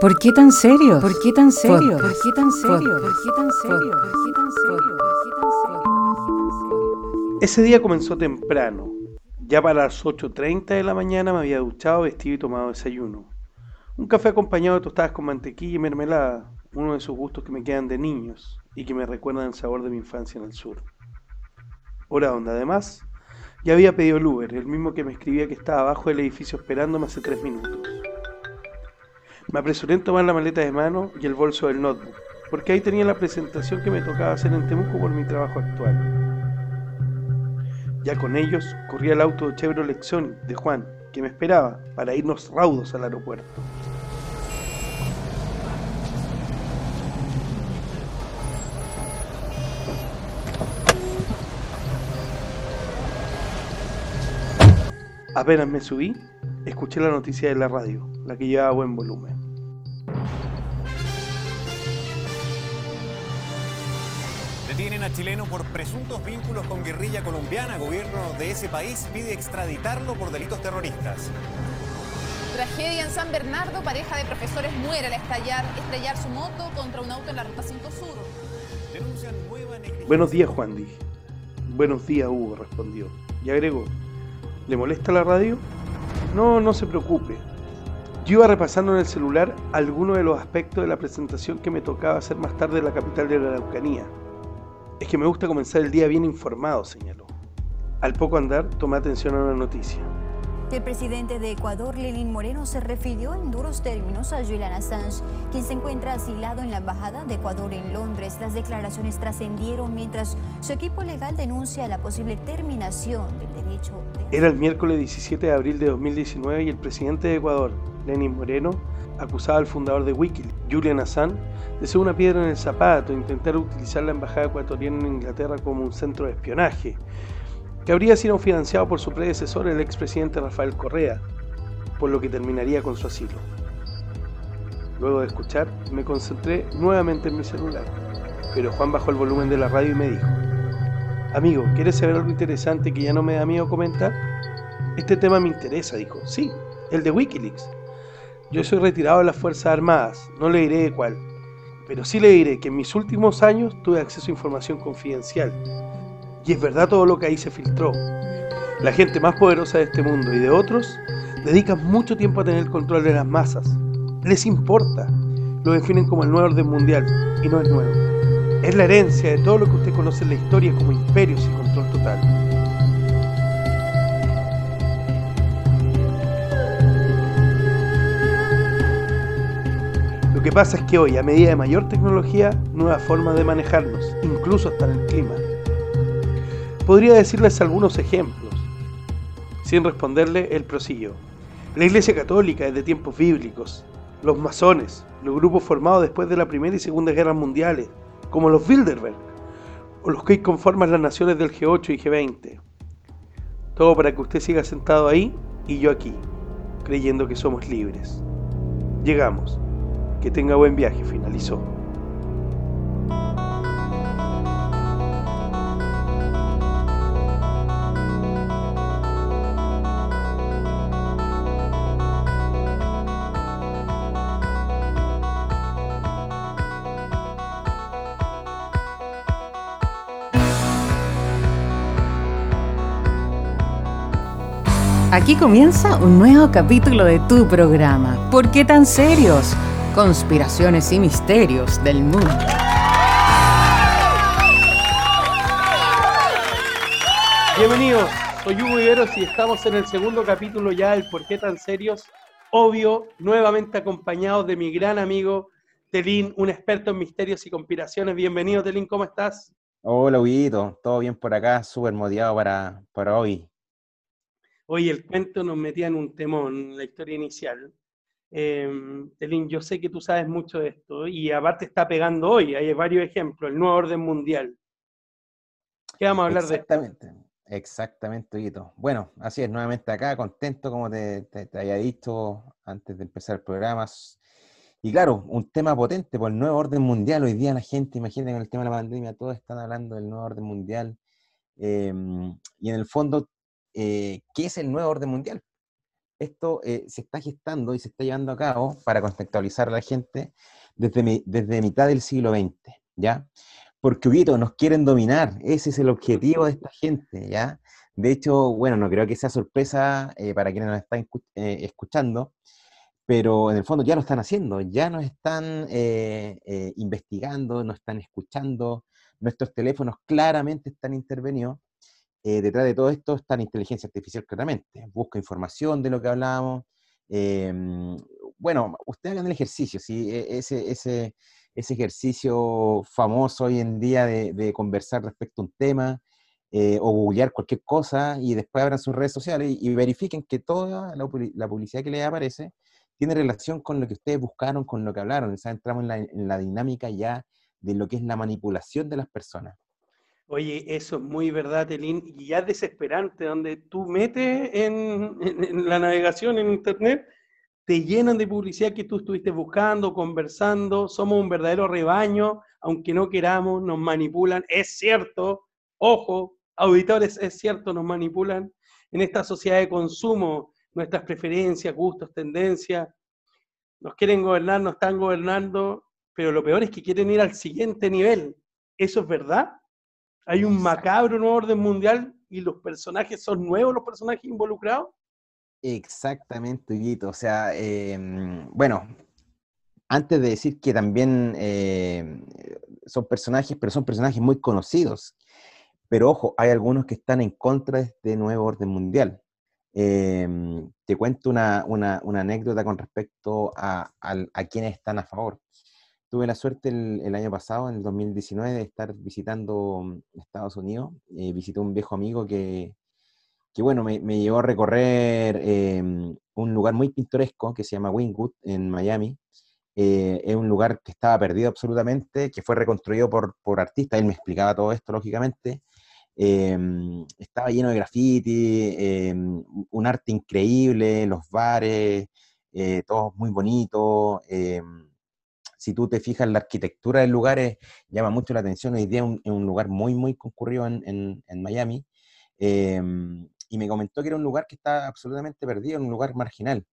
¿Por qué tan serio? ¿Por qué tan serio? ¿Por qué tan serio? ¿Por qué tan serio? ¿Por qué tan serio? Ese día comenzó temprano. Ya para las 8.30 de la mañana me había duchado, vestido y tomado desayuno. Un café acompañado de tostadas con mantequilla y mermelada, uno de esos gustos que me quedan de niños y que me recuerdan el sabor de mi infancia en el sur. Hora donde además ya había pedido el Uber, el mismo que me escribía que estaba abajo del edificio esperándome hace tres minutos. Me apresuré en tomar la maleta de mano y el bolso del notebook, porque ahí tenía la presentación que me tocaba hacer en Temuco por mi trabajo actual. Ya con ellos corría el auto de Chevrolet Sony de Juan, que me esperaba para irnos raudos al aeropuerto. Apenas me subí, escuché la noticia de la radio, la que llevaba buen volumen. Detienen a chileno por presuntos vínculos con guerrilla colombiana. Gobierno de ese país pide extraditarlo por delitos terroristas. Tragedia en San Bernardo, pareja de profesores muere al estallar, estrellar su moto contra un auto en la ruta 5 Sur. Denuncian nueva negligencia. Buenos días, Juan, dije. Buenos días, Hugo, respondió. Y agregó, ¿le molesta la radio? No, no se preocupe. Yo iba repasando en el celular algunos de los aspectos de la presentación que me tocaba hacer más tarde en la capital de la Araucanía. Es que me gusta comenzar el día bien informado, señaló. Al poco andar, tomé atención a una noticia. El presidente de Ecuador, Lenín Moreno, se refirió en duros términos a Julian Assange, quien se encuentra asilado en la Embajada de Ecuador en Londres. Las declaraciones trascendieron mientras su equipo legal denuncia la posible terminación del derecho de... Era el miércoles 17 de abril de 2019 y el presidente de Ecuador, Lenín Moreno, acusaba al fundador de Wikileaks, Julian Assange, de ser una piedra en el zapato e intentar utilizar la embajada ecuatoriana en Inglaterra como un centro de espionaje, que habría sido financiado por su predecesor, el expresidente Rafael Correa, por lo que terminaría con su asilo. Luego de escuchar, me concentré nuevamente en mi celular, pero Juan bajó el volumen de la radio y me dijo, Amigo, ¿quieres saber algo interesante que ya no me da miedo comentar? Este tema me interesa, dijo. Sí, el de Wikileaks. Yo soy retirado de las Fuerzas Armadas, no le diré de cuál, pero sí le diré que en mis últimos años tuve acceso a información confidencial. Y es verdad todo lo que ahí se filtró. La gente más poderosa de este mundo y de otros dedica mucho tiempo a tener control de las masas. Les importa. Lo definen como el nuevo orden mundial y no es nuevo. Es la herencia de todo lo que usted conoce en la historia como imperios y control total. Lo que pasa es que hoy, a medida de mayor tecnología, nuevas formas de manejarnos, incluso hasta el clima. Podría decirles algunos ejemplos. Sin responderle, él prosiguió. La Iglesia Católica desde tiempos bíblicos, los masones, los grupos formados después de la Primera y Segunda Guerra Mundiales, como los Bilderberg, o los que conforman las naciones del G8 y G20. Todo para que usted siga sentado ahí y yo aquí, creyendo que somos libres. Llegamos. Que tenga buen viaje, finalizó. Aquí comienza un nuevo capítulo de tu programa. ¿Por qué tan serios? Conspiraciones y misterios del mundo. Bienvenidos, soy Hugo Iberos y estamos en el segundo capítulo ya del ¿Por qué tan serios? Obvio, nuevamente acompañados de mi gran amigo Telín, un experto en misterios y conspiraciones. Bienvenido, Telín, ¿cómo estás? Hola, Huguito, todo bien por acá, súper motivado para, para hoy. Hoy el cuento nos metía en un temón, la historia inicial. Eh, Telín, yo sé que tú sabes mucho de esto y aparte está pegando hoy, hay varios ejemplos, el nuevo orden mundial. ¿Qué vamos a hablar de? Exactamente, exactamente, Huguito. Bueno, así es, nuevamente acá, contento como te, te, te dicho antes de empezar el programa. Y claro, un tema potente por el nuevo orden mundial. Hoy día la gente, imagínate con el tema de la pandemia, todos están hablando del nuevo orden mundial. Eh, y en el fondo, eh, ¿qué es el nuevo orden mundial? Esto eh, se está gestando y se está llevando a cabo, para contextualizar a la gente, desde, desde mitad del siglo XX, ¿ya? Porque, Huguito, nos quieren dominar, ese es el objetivo de esta gente, ¿ya? De hecho, bueno, no creo que sea sorpresa eh, para quienes nos están eh, escuchando, pero en el fondo ya lo están haciendo, ya nos están investigando, nos están escuchando, nuestros teléfonos claramente están intervenidos eh, detrás de todo esto está la inteligencia artificial claramente. Busca información de lo que hablábamos. Em, bueno, ustedes hagan el ejercicio. E, ese, ejercicio famoso hoy en día de, conversar respecto a un tema eh, o googlear cualquier cosa y después abran sus redes sociales y, verifiquen que toda la, publicidad que les aparece tiene relación con lo que ustedes buscaron, con lo que hablaron. Entramos en la, en la dinámica ya de lo que es la manipulación de las personas. Oye, eso es muy verdad, Telín, y ya es desesperante, donde tú metes en, la navegación en Internet, te llenan de publicidad que tú estuviste buscando, conversando, somos un verdadero rebaño, aunque no queramos, nos manipulan, es cierto, ojo, auditores, es cierto, nos manipulan en esta sociedad de consumo, nuestras preferencias, gustos, tendencias, nos quieren gobernar, nos están gobernando, pero lo peor es que quieren ir al siguiente nivel. ¿Eso es verdad? Hay un macabro nuevo orden mundial y los personajes son nuevos, los personajes involucrados. Exactamente, Guito. O sea, em, bueno, antes de decir que también em, son personajes, pero son personajes muy conocidos. Pero ojo, hay algunos que están en contra de este nuevo orden mundial. Em, te cuento una, anécdota con respecto a, a, quienes están a favor. Tuve la suerte el, año pasado, en el 2019, de estar visitando mm, Estados Unidos. Eh, visité un viejo amigo que, que bueno, me, llevó a recorrer em, un lugar muy pintoresco que se llama Wingwood, en Miami. Eh, es un lugar que estaba perdido absolutamente, que fue reconstruido por, por artistas. Él me explicaba todo esto, lógicamente. Em, estaba lleno de graffiti, un arte increíble, los bares, eh, todo muy bonito si tú te fijas, la arquitectura del lugar llama mucho la atención. Hoy día es un, lugar muy, muy concurrido en, Miami. Em, y me comentó que era un lugar que está absolutamente perdido, un lugar marginal.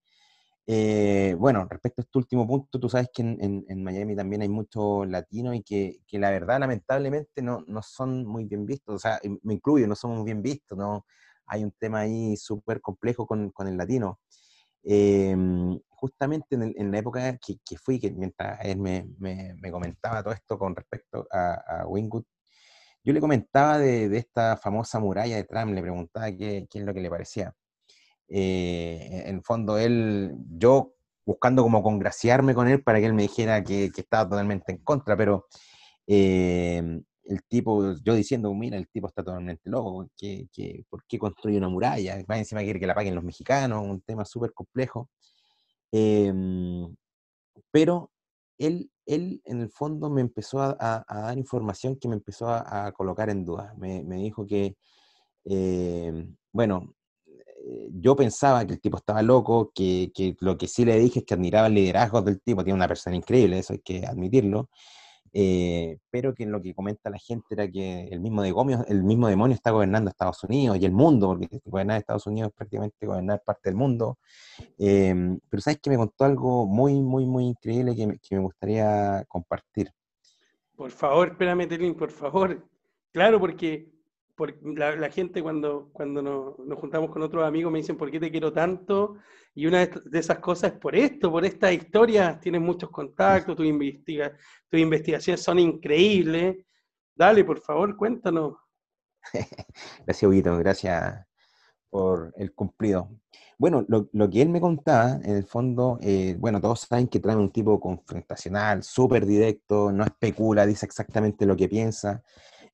Eh, bueno, respecto a este último punto, tú sabes que en, Miami también hay muchos latinos y que, la verdad, lamentablemente, no, son muy bien vistos. O sea, me incluyo, no somos bien vistos, ¿no? Hay un tema ahí súper complejo con, con, el latino. Em, justamente en, la época que, fui, que mientras él me, comentaba todo esto con respecto a, a Wingwood, yo le comentaba de, esta famosa muralla de Trump, le preguntaba qué, es lo que le parecía. Eh, en el fondo, él, yo buscando como congraciarme con él para que él me dijera que, estaba totalmente en contra, pero em, el tipo, yo diciendo, mira, el tipo está totalmente loco, que, ¿por qué construye una muralla? Más encima quiere que la paguen los mexicanos, un tema súper complejo. Em, pero él, él, en el fondo, me empezó a, dar información que me empezó a, colocar en duda. Me, dijo que, em, bueno, eh, yo pensaba que el tipo estaba loco, que, que, lo que sí le dije es que admiraba el liderazgo del tipo, tiene una persona increíble, eso hay que admitirlo, eh, pero que lo que comenta la gente era que el mismo, demonio, el mismo demonio está gobernando Estados Unidos y el mundo, porque gobernar Estados Unidos es prácticamente gobernar parte del mundo. Em, pero sabes que me contó algo muy, muy, muy increíble que me, que me gustaría compartir. Por favor, espérame, Telín, por favor. Claro, porque, porque la, gente cuando, cuando nos, nos, juntamos con otros amigos me dicen, ¿por qué te quiero tanto? Y una de esas cosas es por esto, por estas historias, tienes muchos contactos, tus, investiga investigaciones son increíbles. Dale, por favor, cuéntanos. gracias, Huguito, gracias por el cumplido. Bueno, lo, que él me contaba, en el fondo, eh, bueno, todos saben que trae un tipo confrontacional, súper directo, no especula, dice exactamente lo que piensa,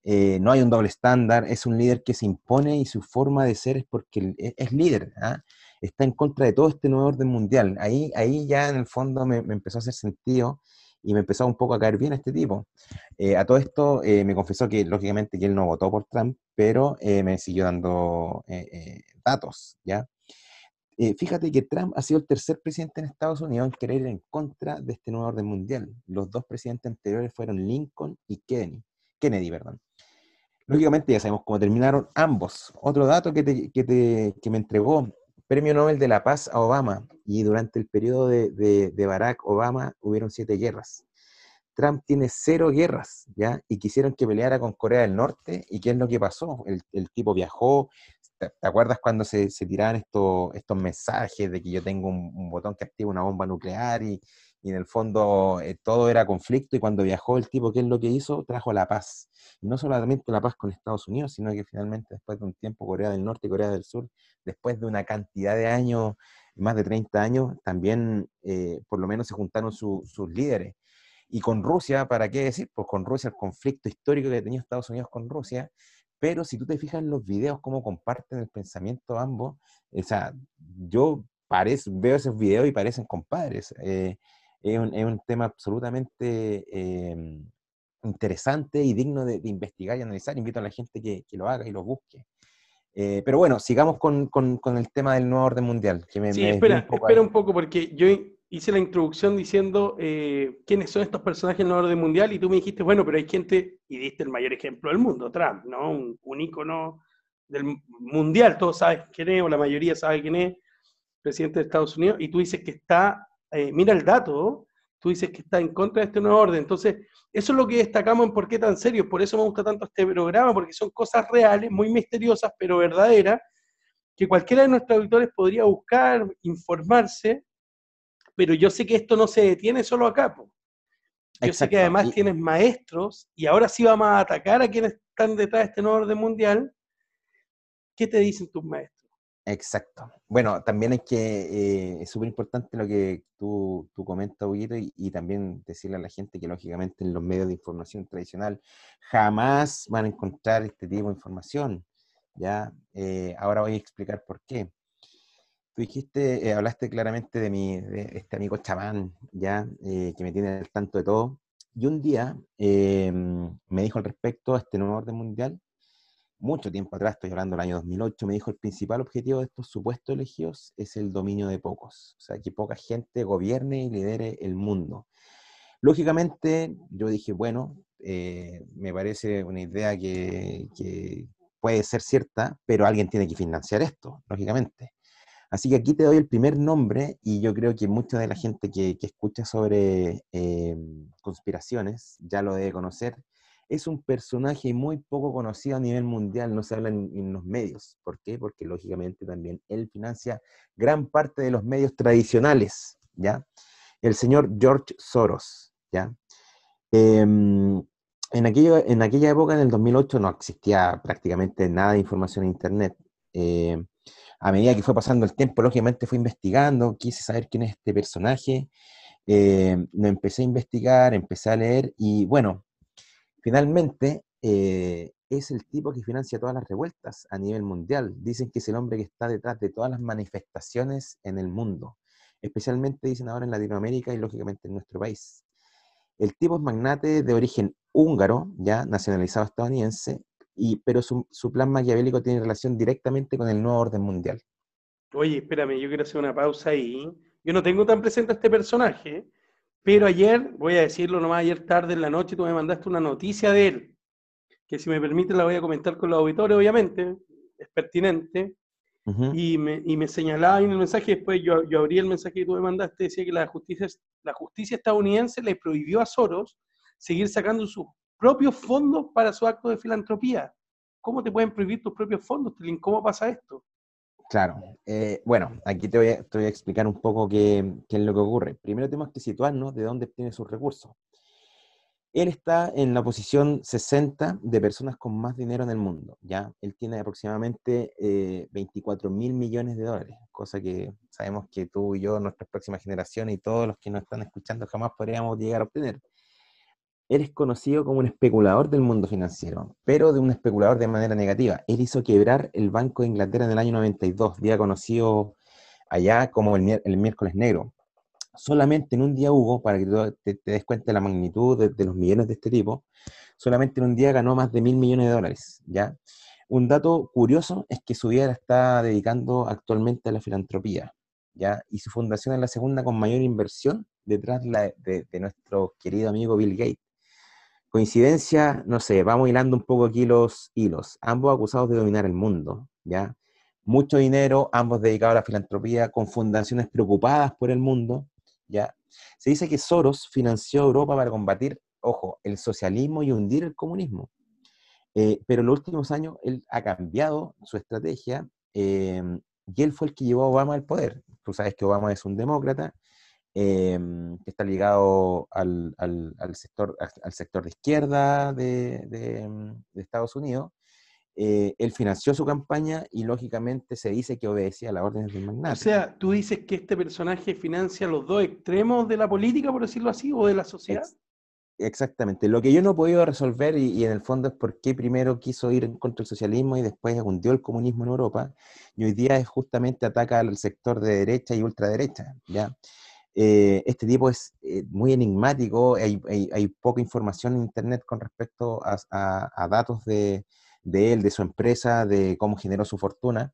eh, no hay un doble estándar, es un líder que se impone y su forma de ser es porque es, líder. ¿ah? está en contra de todo este nuevo orden mundial. Ahí, ahí ya en el fondo me, empezó a hacer sentido y me empezó un poco a caer bien este tipo. Eh, a todo esto eh, me confesó que lógicamente que él no votó por Trump, pero me siguió dando datos, ¿ya? fíjate que Trump ha sido el tercer presidente en Estados Unidos en querer ir en contra de este nuevo orden mundial. Los dos presidentes anteriores fueron Lincoln y Kennedy, Kennedy perdón. Lógicamente ya sabemos cómo terminaron ambos. Otro dato que, que, te, que me entregó Premio Nobel de la Paz a Obama y durante el periodo de, Barack Obama hubieron siete guerras. Trump tiene cero guerras, ¿ya? Y quisieron que peleara con Corea del Norte. ¿Y qué es lo que pasó? El, tipo viajó. ¿Te, acuerdas cuando se, se tiraban estos, estos mensajes de que yo tengo un, un, botón que activa una bomba nuclear y, y en el fondo eh, todo era conflicto y cuando viajó el tipo, ¿qué es lo que hizo? Trajo la paz. Y no solamente la paz con Estados Unidos, sino que finalmente después de un tiempo Corea del Norte y Corea del Sur, después de una cantidad de años, más de 30 años, también eh, por lo menos se juntaron sus líderes. Y con Rusia, ¿para qué decir? Pues con Rusia el conflicto histórico que tenía Estados Unidos con Rusia, pero si tú te fijas en los videos, cómo comparten el pensamiento ambos, o sea, yo veo esos videos y parecen compadres. Eh, es un, tema absolutamente em, interesante y digno de, investigar y analizar. Invito a la gente que, lo haga y lo busque. Eh, pero bueno, sigamos con, el tema del nuevo orden mundial. Que me, sí, espera, un espera un poco, porque yo hice la introducción diciendo eh, quiénes son estos personajes del nuevo orden mundial y tú me dijiste, bueno, pero hay gente, y diste el mayor ejemplo del mundo, Trump, ¿no? Un, un ícono del mundial, todos saben quién es, o la mayoría sabe quién es, presidente de Estados Unidos, y tú dices que está eh, mira el dato, tú dices que está en contra de este nuevo orden. Entonces, eso es lo que destacamos en por qué tan serio. Por eso me gusta tanto este programa, porque son cosas reales, muy misteriosas, pero verdaderas, que cualquiera de nuestros auditores podría buscar, informarse, pero yo sé que esto no se detiene solo acá. Yo sé que además tienes maestros, y ahora sí vamos a atacar a quienes están detrás de este nuevo orden mundial. ¿Qué te dicen tus maestros? Exacto. Bueno, también es que eh, es súper importante lo que tú, tú comentas, Huguito, y, también decirle a la gente que lógicamente en los medios de información tradicional jamás van a encontrar este tipo de información. ¿ya? Eh, ahora voy a explicar por qué. Tú dijiste, eh, hablaste claramente de, mi, de este amigo chamán, ¿ya? que me tiene al tanto de todo. Y un día me dijo al respecto a este nuevo orden mundial mucho tiempo atrás, estoy hablando del año 2008, me dijo el principal objetivo de estos supuestos elegidos es el dominio de pocos, o sea, que poca gente gobierne y lidere el mundo. Lógicamente, yo dije, bueno, eh, me parece una idea que, puede ser cierta, pero alguien tiene que financiar esto, lógicamente. Así que aquí te doy el primer nombre y yo creo que mucha de la gente que, escucha sobre eh, conspiraciones ya lo debe conocer es un personaje muy poco conocido a nivel mundial, no se habla en, los medios. ¿Por qué? Porque lógicamente también él financia gran parte de los medios tradicionales, ¿ya? El señor George Soros, ¿ya? Em, en, en aquella época, en el 2008, no existía prácticamente nada de información en Internet. Em, a medida que fue pasando el tiempo, lógicamente fui investigando, quise saber quién es este personaje, eh, lo empecé a investigar, empecé a leer y bueno, Finalmente, eh, es el tipo que financia todas las revueltas a nivel mundial. Dicen que es el hombre que está detrás de todas las manifestaciones en el mundo, especialmente dicen ahora en Latinoamérica y lógicamente en nuestro país. El tipo es magnate de origen húngaro, ya nacionalizado estadounidense, y, pero su, su plan maquiavélico tiene relación directamente con el nuevo orden mundial. Oye, espérame, yo quiero hacer una pausa ahí. Yo no tengo tan presente a este personaje, pero ayer, voy a decirlo nomás, ayer tarde en la noche tú me mandaste una noticia de él, que si me permite la voy a comentar con los auditores, obviamente, es pertinente. y, me, y, me, señalaba en el mensaje, después yo, yo, abrí el mensaje que tú me mandaste, decía que la justicia, la justicia estadounidense le prohibió a Soros seguir sacando sus propios fondos para su acto de filantropía. ¿Cómo te pueden prohibir tus propios fondos, ¿Cómo pasa esto? Claro, eh, bueno, aquí te voy, a, explicar un poco qué, es lo que ocurre. Primero tenemos que situarnos de dónde obtiene sus recursos. Él está en la posición 60 de personas con más dinero en el mundo, ¿ya? Él tiene aproximadamente 24 eh, mil millones de dólares, cosa que sabemos que tú y yo, nuestra próxima generación y todos los que nos están escuchando jamás podríamos llegar a obtener. Él es conocido como un especulador del mundo financiero, pero de un especulador de manera negativa. Él hizo quebrar el Banco de Inglaterra en el año 92, día conocido allá como el, miércoles negro. Solamente en un día hubo, para que tú te, des cuenta de la magnitud de, los millones de este tipo, solamente en un día ganó más de mil millones de dólares, ¿ya? Un dato curioso es que su vida la está dedicando actualmente a la filantropía, ¿ya? Y su fundación es la segunda con mayor inversión detrás de, de nuestro querido amigo Bill Gates. Coincidencia, no sé, vamos hilando un poco aquí los hilos. Ambos acusados de dominar el mundo, ¿ya? mucho dinero, ambos dedicados a la filantropía, con fundaciones preocupadas por el mundo, ¿ya? Se dice que Soros financió Europa para combatir, ojo, el socialismo y hundir el comunismo. Eh, pero en los últimos años él ha cambiado su estrategia em, y él fue el que llevó a Obama al poder. Tú sabes que Obama es un demócrata em, que está ligado al, sector, al sector de izquierda de, de Estados Unidos eh, él financió su campaña y lógicamente se dice que obedecía a las órdenes del magnate. O sea, tú dices que este personaje financia los dos extremos de la política, por decirlo así, o de la sociedad. exactamente. Lo que yo no he podido resolver, y, en el fondo es por qué primero quiso ir en contra del socialismo y después hundió el comunismo en Europa, y hoy día es justamente ataca al sector de derecha y ultraderecha, ¿ya? Eh, este tipo es eh, muy enigmático, hay, poca información en Internet con respecto a datos de, él, de su empresa, de cómo generó su fortuna,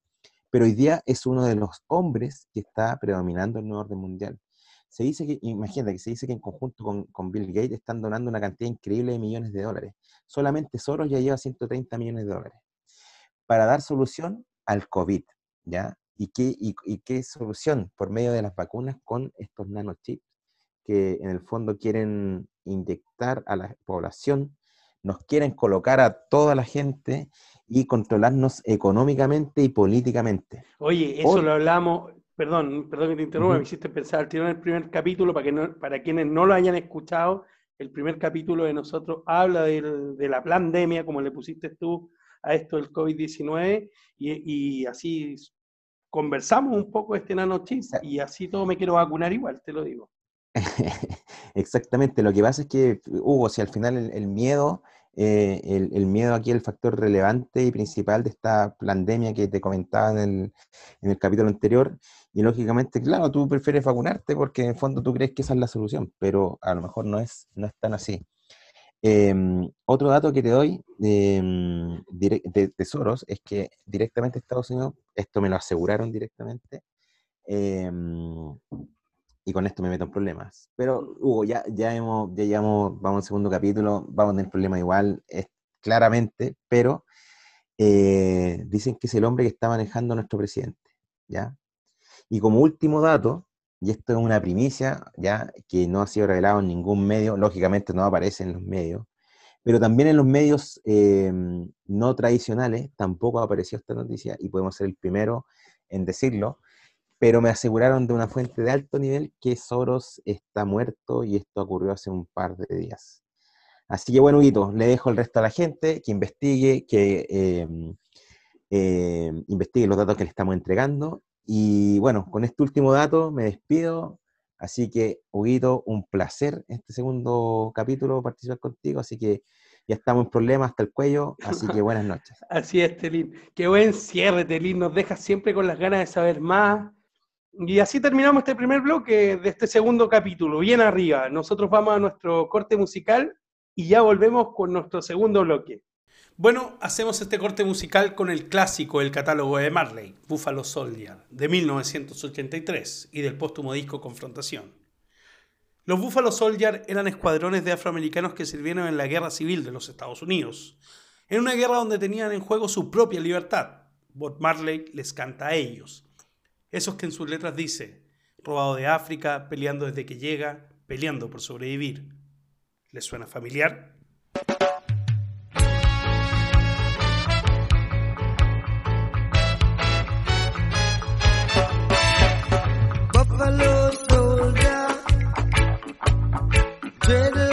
pero hoy día es uno de los hombres que está predominando el nuevo orden mundial. Se dice que, imagínate que se dice que en conjunto con, Bill Gates están donando una cantidad increíble de millones de dólares. Solamente Soros ya lleva 130 millones de dólares para dar solución al COVID, ¿ya? ¿Y qué, y, qué solución? Por medio de las vacunas con estos nanochips que en el fondo quieren inyectar a la población nos quieren colocar a toda la gente y controlarnos económicamente y políticamente. Oye, eso lo hablamos, perdón, perdón que te interrumpa, me hiciste pensar, tiene el primer capítulo, para, que no, para quienes no lo hayan escuchado, el primer capítulo de nosotros habla de la pandemia, como le pusiste tú a esto del COVID-19, y, así conversamos un poco este nanochip, y así todo me quiero vacunar igual, te lo digo. Exactamente, lo que pasa es que, Hugo, si al final el, miedo, eh, el, miedo aquí es el factor relevante y principal de esta pandemia que te comentaba en el, en el capítulo anterior, y lógicamente, claro, tú prefieres vacunarte porque en el fondo tú crees que esa es la solución, pero a lo mejor no es, no es tan así. Em, otro dato que te doy em, de, de, Soros es que directamente Estados Unidos, esto me lo aseguraron directamente, em, y con esto me meto en problemas. Pero, Hugo, ya, ya, hemos, ya llevamos, vamos al segundo capítulo, vamos a tener problemas igual, claramente, pero eh, dicen que es el hombre que está manejando a nuestro presidente, ¿ya? Y como último dato, y esto es una primicia, ¿ya? Que no ha sido revelado en ningún medio, lógicamente no aparece en los medios, pero también en los medios eh, no tradicionales tampoco apareció esta noticia y podemos ser el primero en decirlo, pero me aseguraron de una fuente de alto nivel que Soros está muerto y esto ocurrió hace un par de días. Así que bueno, Huguito, le dejo el resto a la gente que investigue, que em, em, investigue los datos que le estamos entregando. Y bueno, con este último dato me despido. Así que, Huguito, un placer este segundo capítulo participar contigo. Así que ya estamos en problemas hasta el cuello. Así que buenas noches. Así es, Telín. Qué buen cierre, Telín. Nos deja siempre con las ganas de saber más y así terminamos este primer bloque de este segundo capítulo, bien arriba. Nosotros vamos a nuestro corte musical y ya volvemos con nuestro segundo bloque. Bueno, hacemos este corte musical con el clásico del catálogo de Marley, Buffalo Soldier, de 1983 y del póstumo disco Confrontación. Los Buffalo Soldier eran escuadrones de afroamericanos que sirvieron en la guerra civil de los Estados Unidos, en una guerra donde tenían en juego su propia libertad. Bob Marley les canta a ellos esos que en sus letras dice, robado de África, peleando desde que llega, peleando por sobrevivir. ¿Les suena familiar? Africa, brought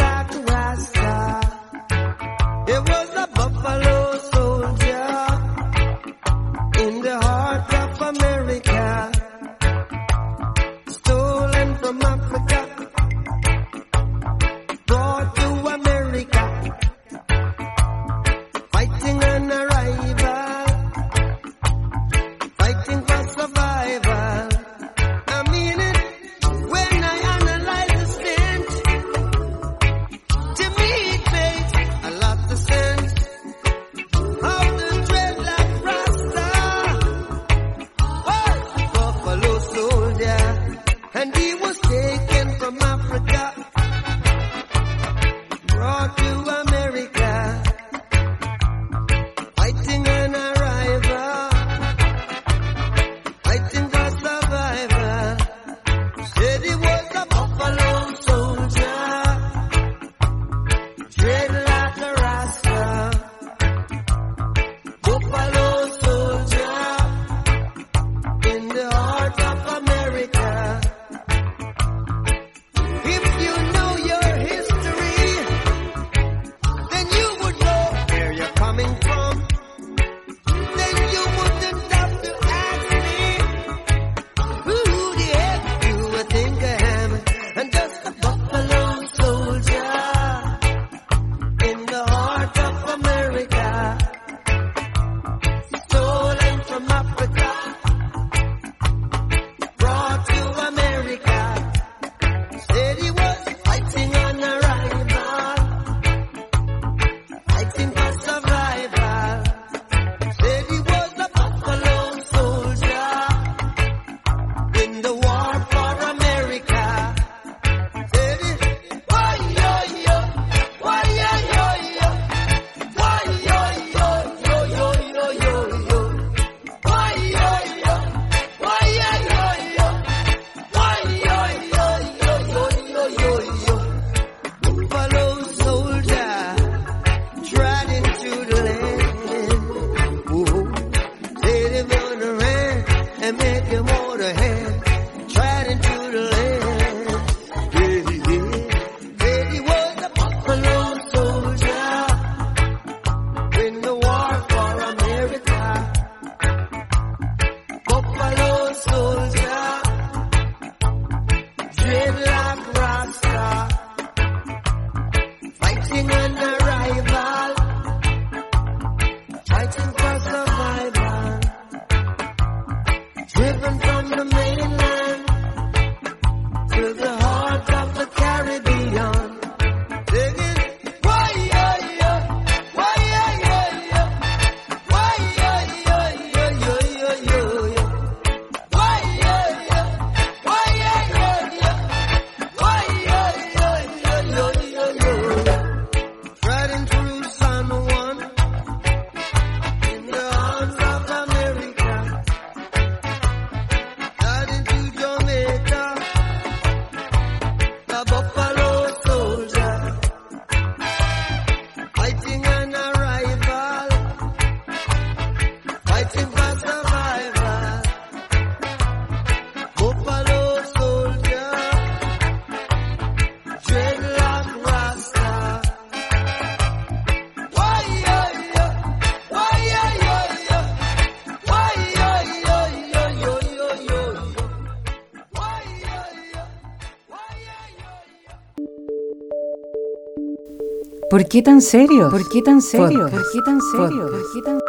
¿Por qué tan serio? ¿Por qué tan serio? ¿Por qué tan serio? ¿Por qué tan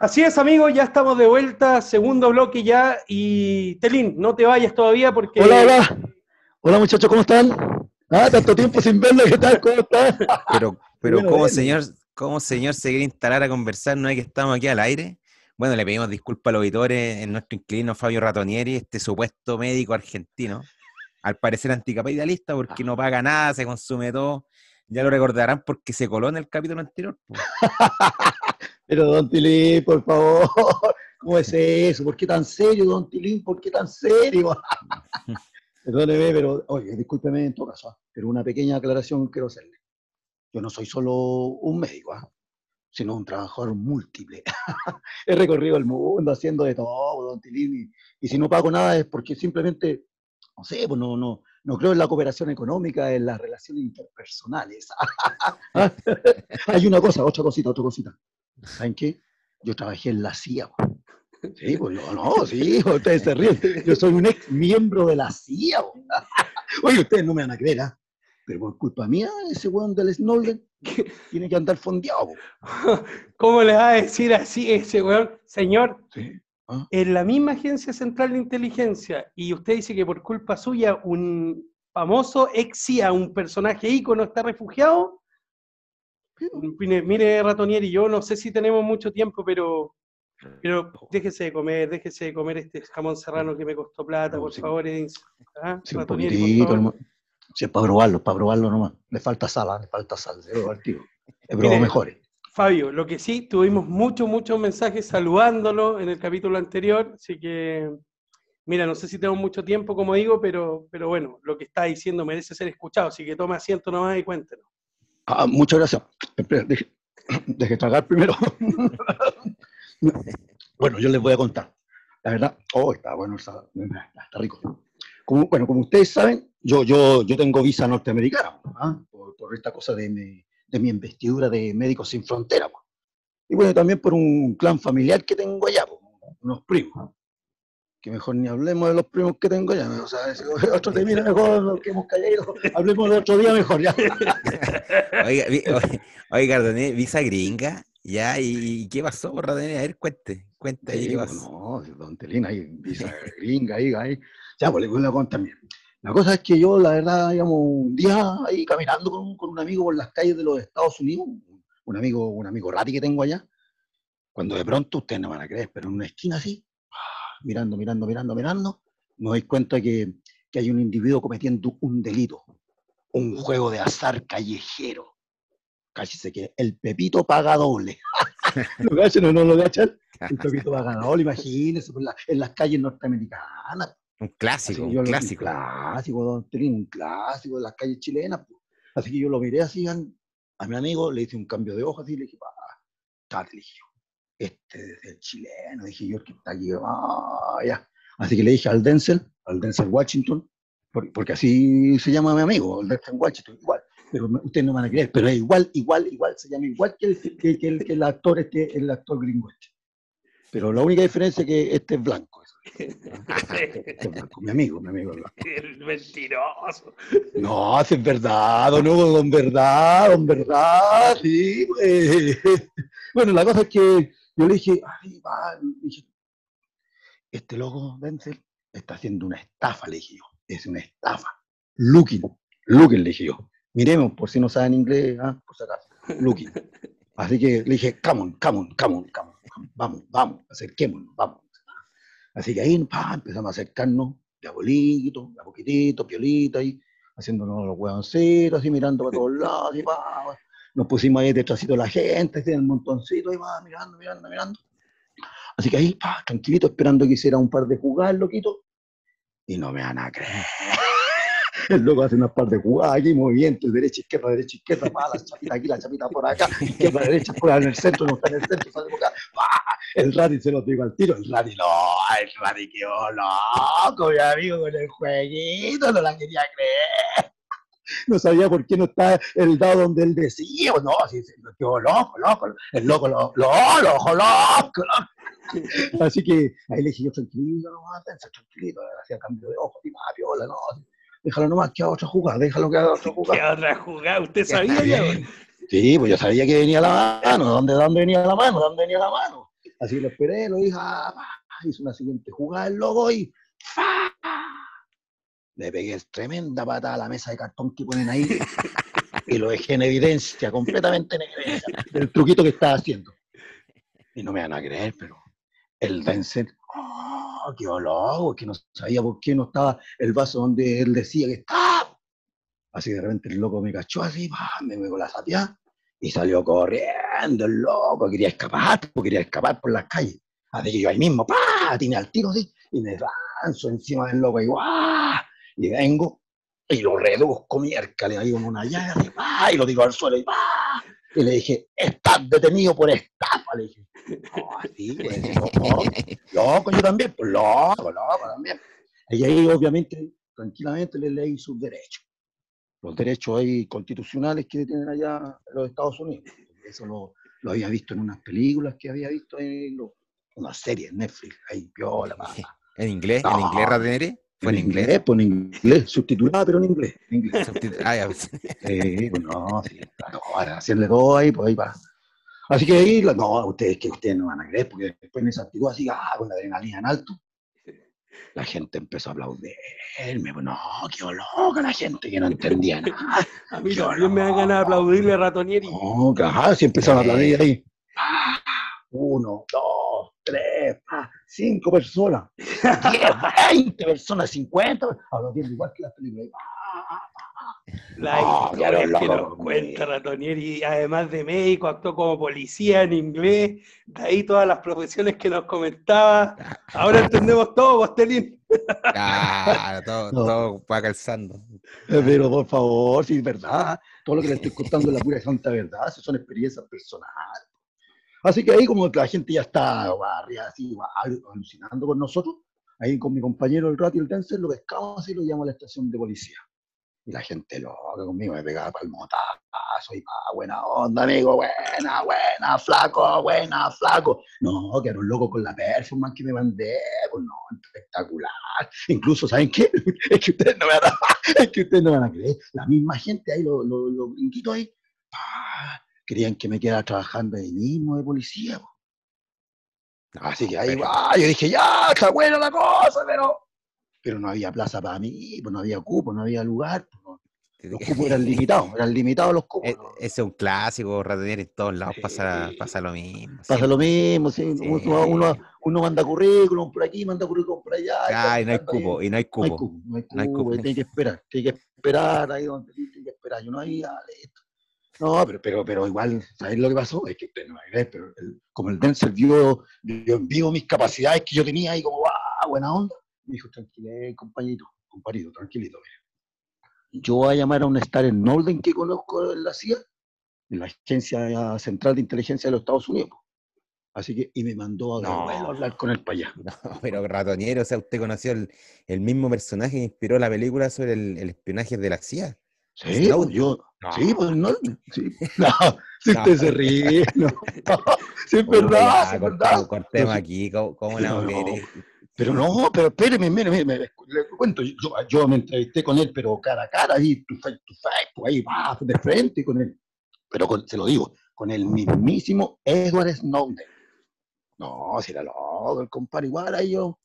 Así es, amigos, ya estamos de vuelta, segundo bloque ya. Y Telín, no te vayas todavía porque. Hola, hola. Hola muchachos, ¿cómo están? Ah, tanto tiempo sin verlo, ¿qué tal? ¿Cómo están? Pero, pero Bueno, ¿cómo, señor, ¿cómo, señor, se quiere instalar a conversar? ¿No es que estamos aquí al aire? Bueno, le pedimos disculpas a los auditores en nuestro inquilino Fabio Ratonieri, este supuesto médico argentino, al parecer anticapitalista porque no paga nada, se consume todo. Ya lo recordarán porque se coló en el capítulo anterior. Pero don Tilín, por favor, ¿cómo es eso? ¿Por qué tan serio, don Tilín? ¿Por qué tan serio? Perdóneme, pero, oye, discúlpeme en todo caso, ¿ah? pero una pequeña aclaración quiero hacerle. Yo no soy solo un médico, ¿ah? sino un trabajador múltiple. He recorrido el mundo haciendo de todo, don Tilín, y, y si no pago nada es porque simplemente, no sé, pues no, no, no creo en la cooperación económica, en las relaciones interpersonales. Hay una cosa, otra cosita, otra cosita. ¿Saben qué? Yo trabajé en la CIA. po. Sí, pues yo no, sí, ustedes se ríen. Yo soy un ex miembro de la CIA. po. Oye, ustedes no me van a creer, ¿ah? Pero por culpa mía, ese weón del Snowden tiene que andar fondeado. po. ¿Cómo le va a decir así ese weón? Señor, Sí. ¿Ah? en la misma Agencia Central de Inteligencia, y usted dice que por culpa suya un famoso ex CIA, un personaje ícono, está refugiado. Mire, mire, Ratonieri, yo no sé si tenemos mucho tiempo, pero, pero déjese de comer, déjese de comer este jamón serrano que me costó plata, No, por sí. favor, Edins. ¿Ah? Sí, un Ratonieri, por favor. Sí, es para probarlo, para probarlo nomás. Le falta sal, ¿ah? le falta sal, se lo mejores. Fabio, lo que sí, tuvimos muchos, muchos mensajes saludándolo en el capítulo anterior, así que, mira, no sé si tengo mucho tiempo, como digo, pero, pero bueno, lo que está diciendo merece ser escuchado, así que tome asiento nomás y cuéntenos. Ah, muchas gracias. Deje, tragar primero. bueno, yo les voy a contar. La verdad, oh, está bueno, está, está rico. Bueno, como ustedes saben, yo, yo, yo tengo visa norteamericana, ¿ah? por, por esta cosa de mi, de mi investidura de Médicos Sin Frontera. pues. Y bueno, también por un clan familiar que tengo allá, pues, unos primos. Que mejor ni hablemos de los primos que tengo allá. O sea, si otro te mira mejor, nos quedemos callados. Hablemos de otro día mejor, ya. Oiga, vi- oiga, visa gringa, ya, ¿y, y qué pasó, Ratonieri? A ver, cuente, cuente ahí qué pasó. no, don Telín, ahí, visa gringa, ahí, ahí. Ya, pues le voy a contar bien. La cosa es que yo, la verdad, digamos, un día ahí caminando con, con un amigo por las calles de los Estados Unidos, un amigo, un amigo rati que tengo allá, cuando de pronto, ustedes no van a creer, pero en una esquina así, mirando, mirando, mirando, mirando, me doy cuenta que, que hay un individuo cometiendo un delito, un juego de azar callejero. Cállese que el Pepito paga doble. ¿Lo cachan o no lo cachan? El Pepito paga doble, imagínense, por la- en las calles norteamericanas. Un clásico, que yo un clásico. clásico, don Trin, un clásico de las calles chilenas. pues. Así que yo lo miré así a mi amigo, le hice un cambio de hoja así y le dije, cállate, le dije, este es el chileno, dije yo, el que está aquí, ah, ya. Así que le dije al Denzel, al Denzel Washington, por- porque así se llama mi amigo, el Denzel Washington, igual. Pero ustedes no van a creer, pero es igual, igual, igual, se llama igual que el, que, que el, que el actor este, el actor gringo este. Pero la única diferencia es que este es blanco. Este es blanco, mi amigo, mi amigo. El mentiroso. No, es verdad, don Hugo, don verdad, don verdad, sí. pues. Bueno, la cosa es que yo le dije, ay, va, dije, este loco, Denzel, está haciendo una estafa, le dije yo, es una estafa. Looking, looking, le dije yo. Miremos, por si no saben inglés, ah, por si acaso, looking. Así que le dije, come on, come on, come on, come on, vamos, vamos, acerquémonos, vamos. Así que ahí pa, empezamos a acercarnos de a bolito, de a poquitito, piolita ahí, haciéndonos los huevoncitos, así mirando para todos lados, así, pa, pa. nos pusimos ahí detrásito de la gente, así en el montoncito, ahí va, mirando, mirando, mirando. Así que ahí, pa, tranquilito, esperando que hiciera un par de jugadas, loquito, y no me van a creer. Loco hace unas par de jugadas aquí, movimientos, derecha, izquierda, derecha, izquierda, pa, la chapita aquí, la chapita por acá, izquierda, derecha, por en el centro, no está en el centro, sale por acá, el Radi se lo digo al tiro, el Radi no, el Radi quedó loco, mi amigo, con el jueguito, no la quería creer. No sabía por qué no está el dado donde él decía, o no, así se lo quedó loco, loco, el loco, lo, lo, loco, loco, loco. Así que ahí le dije yo, tranquilo, pensa, tranquilo, hacía cambio de ojo, y más, piola, no, déjalo nomás, que haga otra jugada, déjalo que haga otra ¿Qué jugada. otra jugada? ¿Usted sabía ya? Sí, pues yo sabía que venía la mano, ¿dónde, dónde venía la mano? ¿Dónde venía la mano? Así lo esperé, lo dije, ah, hizo una siguiente jugada el loco y ¡fa! le pegué tremenda patada a la mesa de cartón que ponen ahí y lo dejé en evidencia, completamente en evidencia, el truquito que estaba haciendo. Y no me van a creer, pero el Denzel, ¡oh, qué loco! Que no sabía por qué no estaba el vaso donde él decía que estaba. Así de repente el loco me cachó así, me pegó la sapiá y salió corriendo el loco, quería escapar, quería escapar por las calles. Así que yo ahí mismo, pa, tiene al tiro así, y me lanzo encima del loco y ¡guau! Y vengo y lo reduzco, miércoles, ahí como una llaga, pa, y lo tiro al suelo y pa. Y le dije, estás detenido por estafa, le dije. No, así, pues, loco, loco, yo también, pues loco, loco también. Y ahí, obviamente, tranquilamente le leí sus derechos los derechos ahí constitucionales que tienen allá en los Estados Unidos. Eso lo, lo había visto en unas películas que había visto en lo- unas series en Netflix, ahí piola, pa. ¿En inglés? No. ¿En inglés, Ratenere? ¿Fue en inglés? pues en inglés, subtitulada, pero en inglés. en inglés. Ah, ya. Sí, pues no, sí, claro, para hacerle todo ahí, pues ahí para. Así que ahí, no, ustedes que ustedes no van a creer, porque después en esa actitud así, ah, con la adrenalina en alto, la gente empezó a aplaudirme, pues no, qué loca la gente que no entendía nada. A mí también me dan ganas de aplaudirle a Ratonieri. No, ajá, si empezaron a aplaudir ahí. Ah, Uno, dos, tres, cinco personas, diez, veinte personas, cincuenta, aplaudiendo igual que las películas. La No, historia claro, que nos cuenta Ratonieri, además de médico, actuó como policía en inglés, de ahí todas las profesiones que nos comentaba. Ahora entendemos todo, Bostelín. Claro, todo, No. todo va calzando. Eh, Pero por favor, si es verdad, todo lo que le estoy contando es la pura y santa verdad, si son experiencias personales. Así que ahí como que la gente ya está barria, así, alucinando con nosotros, ahí con mi compañero el Rat y el Denzel lo pescamos y lo llevamos a la estación de policía. Y la gente loca conmigo me pegaba palmotazo y pa, buena onda, amigo, buena, buena, flaco, buena, flaco. No, quedaron locos con la performance que me mandé, pues no, espectacular. Incluso, ¿saben qué? Es que ustedes no me van a, es que ustedes no van a creer. La misma gente ahí, los, los, los gringuitos ahí, querían que me quedara trabajando ahí mismo de policía. po. Así que ahí pero- va, yo dije, ya, está buena la cosa, pero, pero no había plaza para mí, pues no había cupo, no había lugar. pues, no. Los cupos eran limitados, eran limitados los cupos. E- ¿no? Ese es un clásico, Ratenere, en todos lados pasa, Sí. pasa lo mismo. Pasa lo mismo, sí, Sí. Uno, manda currículum por aquí, manda currículum por allá. Ah, y no hay cupo, ahí. y no hay No hay cupo. cupo, no hay No hay cupo, cupo. tiene que esperar, tiene que esperar ahí donde tiene que esperar. Y uno ahí, ah, listo. No, pero, pero, pero igual, ¿sabes lo que pasó? Es que usted no va a creer, pero el- como el Denzel vio, en vivo mis capacidades que yo tenía ahí como, ah, buena onda, me dijo, tranquilito, compañito, compadrito, tranquilito, mire. Yo voy a llamar a un star en Nolden que conozco en la CIA, en la Agencia Central de Inteligencia de los Estados Unidos. Así que, y me mandó a No. a hablar con para allá. No, pero ratoniero, o sea, usted conoció el, el mismo personaje que inspiró la película sobre el, el espionaje de la CIA. Sí, pues yo, No. sí, pues no, sí. No, si No. usted se ríe, no. Sí, es verdad, sí, es cortemos- verdad. Cortemos aquí, ¿cómo, cómo la querer? Pero no, pero espéreme, mire, mire, mire, le cuento, yo, yo me entrevisté con él, pero cara a cara, ahí, tu face, tu face, pues ahí, va, de frente con él. Pero con- se lo digo, con el mismísimo Edward Snowden. No, si era loco, el compadre igual, ahí yo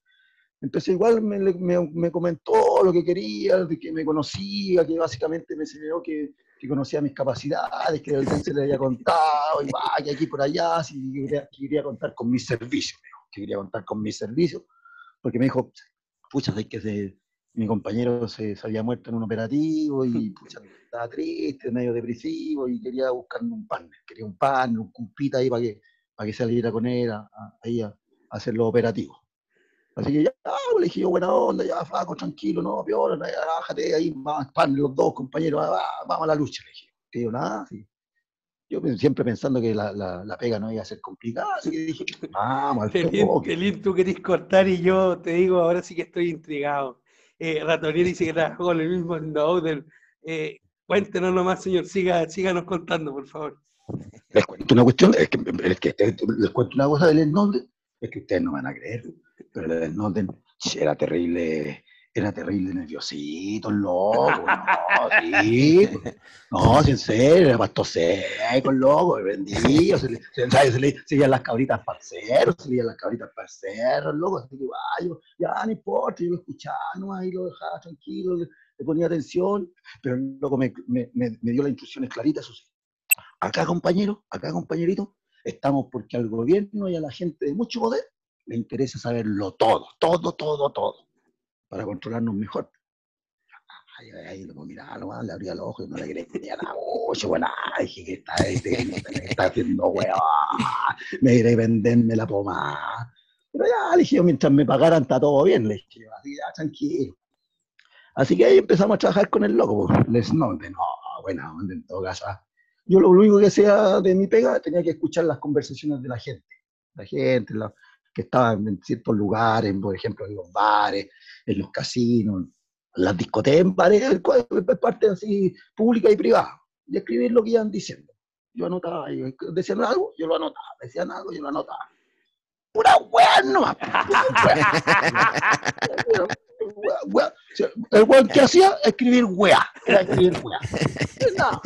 empecé igual, me, me, me comentó lo que quería, de que me conocía, que básicamente me enseñó que, que conocía mis capacidades, que se le había contado, y va, que aquí por allá, si quería, que quería contar con mis servicios, que quería contar con mis servicios, porque me dijo, pucha, es que se- mi compañero se, se había muerto en un operativo y pucha, estaba triste, medio depresivo y quería buscar un partner, quería un partner, un compita ahí para que, para que saliera con él a, a- ahí a, a hacer los operativos. Así que ya, ah, le dije yo, buena onda, ya, Faco, tranquilo, no, peor, bájate ahí, más partner los dos compañeros, ah, va- vamos a la lucha, le dije. Que yo, nada, sí. Yo siempre pensando que la, la, la pega no iba a ser complicada, así que dije, vamos, al. Telín, tú querés cortar y yo te digo, ahora sí que estoy intrigado. Eh, Ratonier dice que trabajó con el mismo Snowden. Eh, cuéntenos nomás, señor, siga, síganos contando, por favor. Les cuento una cuestión, es que, es que te- les cuento una cosa del Snowden, es que ustedes no van a creer, pero el Snowden ch, era terrible, era terrible nerviosito, loco, no, sí, no, sí, en serio, era pasto seco, loco, vendido, se le, se, ¿sabes? se le se le las cabritas cerro, se le iban las cabritas cerro, loco, así que va, yo, ya no importa, yo lo escuchaba, no, y lo dejaba tranquilo, le, le ponía atención, pero loco me, me, me, me dio las instrucciones claritas, eso sí. Acá, compañero, acá, compañerito, estamos porque al gobierno y a la gente de mucho poder le interesa saberlo todo, todo, todo, todo, para controlarnos mejor. Ay, ay, ay, lo miraba le abría los ojos y no le creía nada mucho, bueno, dije está, este, que está haciendo weón, me iré venderme la pomada. Pero ya, le dije mientras me pagaran está todo bien, le dije así tranquilo. Así que ahí empezamos a trabajar con el loco, pues, Snowden, no, buena onda en todo caso. Yo lo único que hacía de mi pega tenía que escuchar las conversaciones de la gente, la gente la- que estaba en ciertos lugares, por ejemplo, en los bares, en los casinos, las discotecas, en bares, en cua- en parte así pública y privada, y escribir lo que iban diciendo. Yo anotaba, decían algo, yo lo anotaba, decían algo, yo lo anotaba. Pura weá nomás, El weón que hacía, escribir weá, era escribir weá. Nada.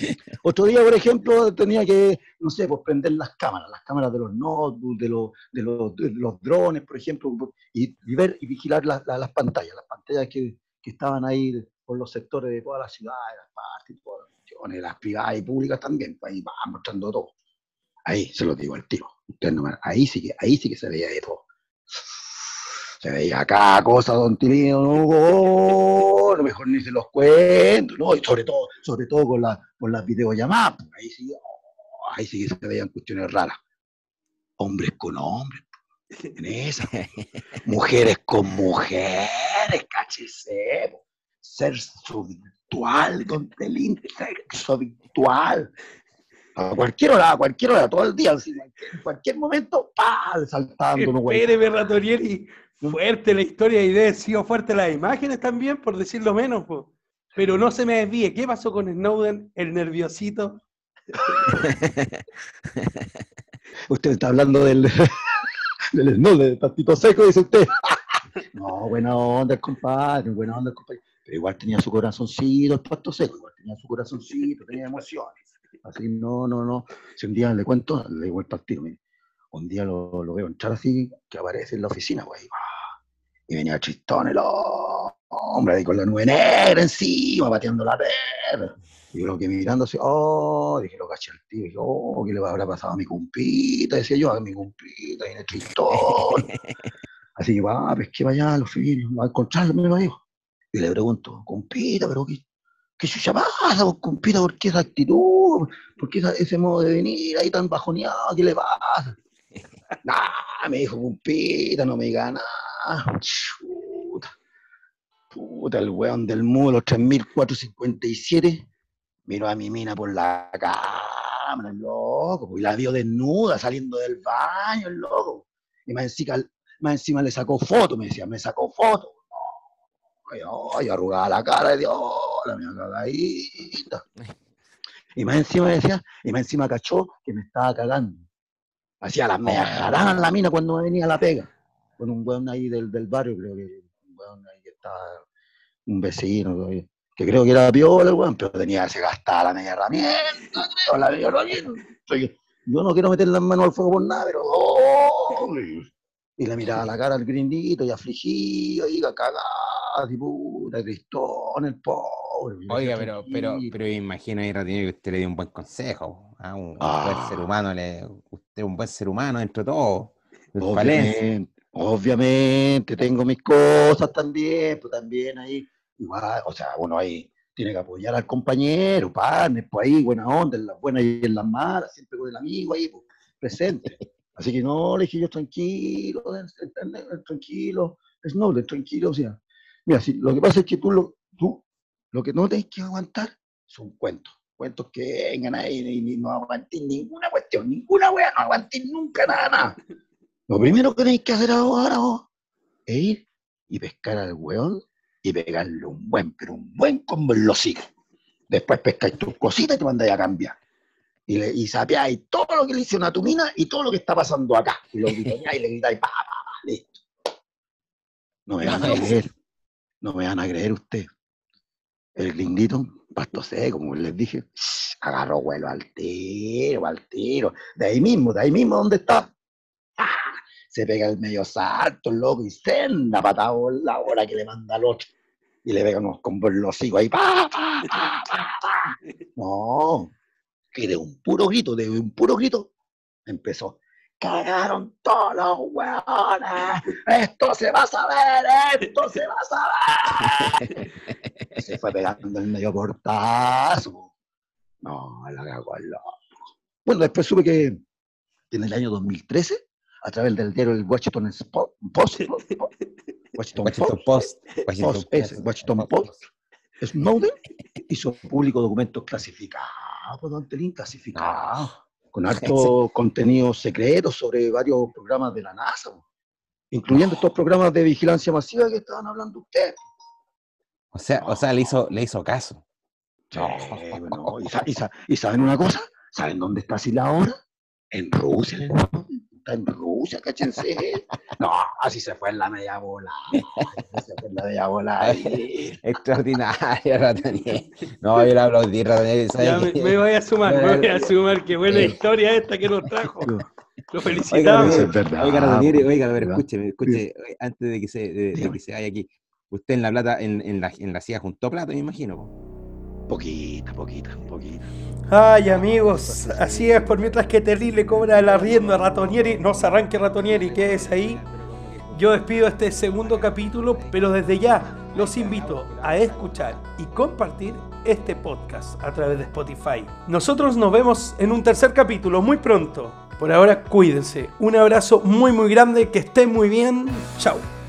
Otro día, por ejemplo, tenía que, no sé, pues prender las cámaras, las cámaras de los notebooks, de los, de los, de drones, por ejemplo, y, ver y vigilar las, las- las pantallas, las pantallas que, que estaban ahí por los sectores de todas las ciudades, las partes, todas las cuestiones, las privadas y públicas también, pues ahí va mostrando todo. Ahí se lo digo al me- ahí sí que, ahí sí que se veía de todo. Se veía acá cosa, don Tilino, no, oh, no, mejor ni se los cuento, ¿no? Y sobre todo, sobre todo con, la, con las videollamadas, pues, ahí sí, oh, ahí sí que se veían cuestiones raras. Hombres con hombres, en esa. Mujeres con mujeres, cáchese. po. Sexo virtual, don Telín, sexo virtual. A cualquier hora, a cualquier hora, todo el día, en cualquier momento, ¡pah! saltando unos. Espéreme, fuerte la historia y haber sido fuerte las imágenes también, por decirlo menos. po. Pero no se me desvíe, ¿qué pasó con Snowden, el nerviosito? Usted está hablando del, del, no, del pastito seco, dice usted. No, buena onda el compadre, buena onda el compadre. Pero igual tenía su corazoncito, el pasto seco, igual tenía su corazoncito, tenía emociones. Así, no, no, no. Si un día le cuento, le digo el partido, mire. Un día lo, lo veo entrar así, que aparece en la oficina, güey. Y venía Tristón, el hombre, ahí con la nube negra encima, pateando la red. Y yo lo que mirando así, oh, dije, lo caché al tío, dije, oh, ¿qué le habrá pasado a mi cumpita? Decía yo, a mi cumpita, viene Tristón. Así que va, pues que vaya a los fines, va a encontrarlo, me lo dijo. Y le pregunto, compita, pero qué, qué chucha pasa, vos, compita, por qué esa actitud, por qué esa- ese modo de venir ahí tan bajoneado, qué le pasa? Nah, me dijo, compita, no me diga nada. Chuta. Puta, el weón del mudo, los 3457, miró a mi mina por la cámara, el loco, y la vio desnuda saliendo del baño, el loco. Y más encima, más encima le sacó foto, me decía, me sacó foto. Ay, ay, arrugaba la cara, y Dios, la mía cagadita. Y más encima decía, y más encima cachó que me estaba cagando. Hacía las medias jaranas la mina cuando me venía la pega. Con un weón ahí del, del barrio, creo que un weón ahí que estaba, un vecino todavía, que creo que era piola el weón, pero tenía que se gastaba la media herramienta, creo, la media herramienta. Yo no quiero meter las manos al fuego por nada, pero. ¡oh! Y le miraba la cara al grindito y afligido, y iba cagado, y puta, tristón, el pobre. Oiga, pero, pero, pero imagino ahí, Ratinieri, que usted le dio un buen consejo. ¿ah? Un, Ah. buen ser humano, le, usted es un buen ser humano dentro de todo. Obviamente, obviamente, tengo mis cosas también, pues también ahí, igual, o sea, uno ahí tiene que apoyar al compañero, partner, pues ahí, buena onda, en las buenas y en las malas, siempre con el amigo ahí, pues, presente. Así que no, le dije yo, tranquilo, tranquilo, Snowden, tranquilo, o sea, mira, si, lo que pasa es que tú lo, tú, lo que no tenés que aguantar son cuentos, cuentos que vengan ahí y, no aguantéis ninguna cuestión, ninguna wea, no aguantéis nunca nada, nada. Lo primero que tenéis que hacer ahora vos, es ir y pescar al weón y pegarle un buen, pero un buen combo en los. Después pescáis tus cositas y te mandáis a cambiar. Y, le, y sapeáis todo lo que le hicieron a tu mina y todo lo que está pasando acá. Y lo gritoneáis y le gritáis, pa, pa, pa, listo. No me van a creer. No me van a creer usted. El glindito, pasto seco, como les dije, agarró vuelo al tiro, al tiro. De ahí mismo, de ahí mismo donde está. ¡Ah! Se pega el medio salto, el loco, y senda patada la hora que le manda al otro. Y le pega unos combos en los ahí. ¡pa, pa, pa, pa, pa! No, que de un puro grito, de un puro grito, empezó. Cagaron todos los hueones. Esto se va a saber, esto se va a saber. Se fue pegando el medio portazo. No, la cagó el loco. Bueno, después supe que en el año 2013, a través del diario el Washington Spo- Post, Washington Washington Post, Post. Washington Post, Washington Post. Snowden hizo público documentos clasificados, don Telín, clasificados, con alto contenido secreto sobre varios programas de la NASA, incluyendo estos programas de vigilancia masiva que estaban hablando ustedes. O sea, o sea, le hizo, le hizo caso. Sí, bueno, y, sa- y sa- y saben una cosa, ¿saben dónde está Sila ahora? En Rusia, en Rusia, cáchense. No, así se fue en la media bola. Se fue en la media bola. Extraordinario. No, yo le aplaudí, Ratanieri. ¿sabe Ya me, me voy a sumar, me voy a sumar. Qué buena Eh. historia esta que nos trajo. Lo Oiga, felicitamos. Eso es verdad, Oiga, po, oiga, a escúcheme, escuche, eh, antes de que se, de, que se vaya aquí. Usted en La Plata, en, en la, en la silla juntó plato, me imagino. po. Poquita, poquita, poquita. Ay, amigos, así es, por mientras que Terrible cobra el arriendo a Ratonieri, no se arranque Ratonieri, que es ahí. Yo despido este segundo capítulo, pero desde ya los invito a escuchar y compartir este podcast a través de Spotify. Nosotros nos vemos en un tercer capítulo muy pronto. Por ahora, cuídense. Un abrazo muy, muy grande, que estén muy bien. Chao.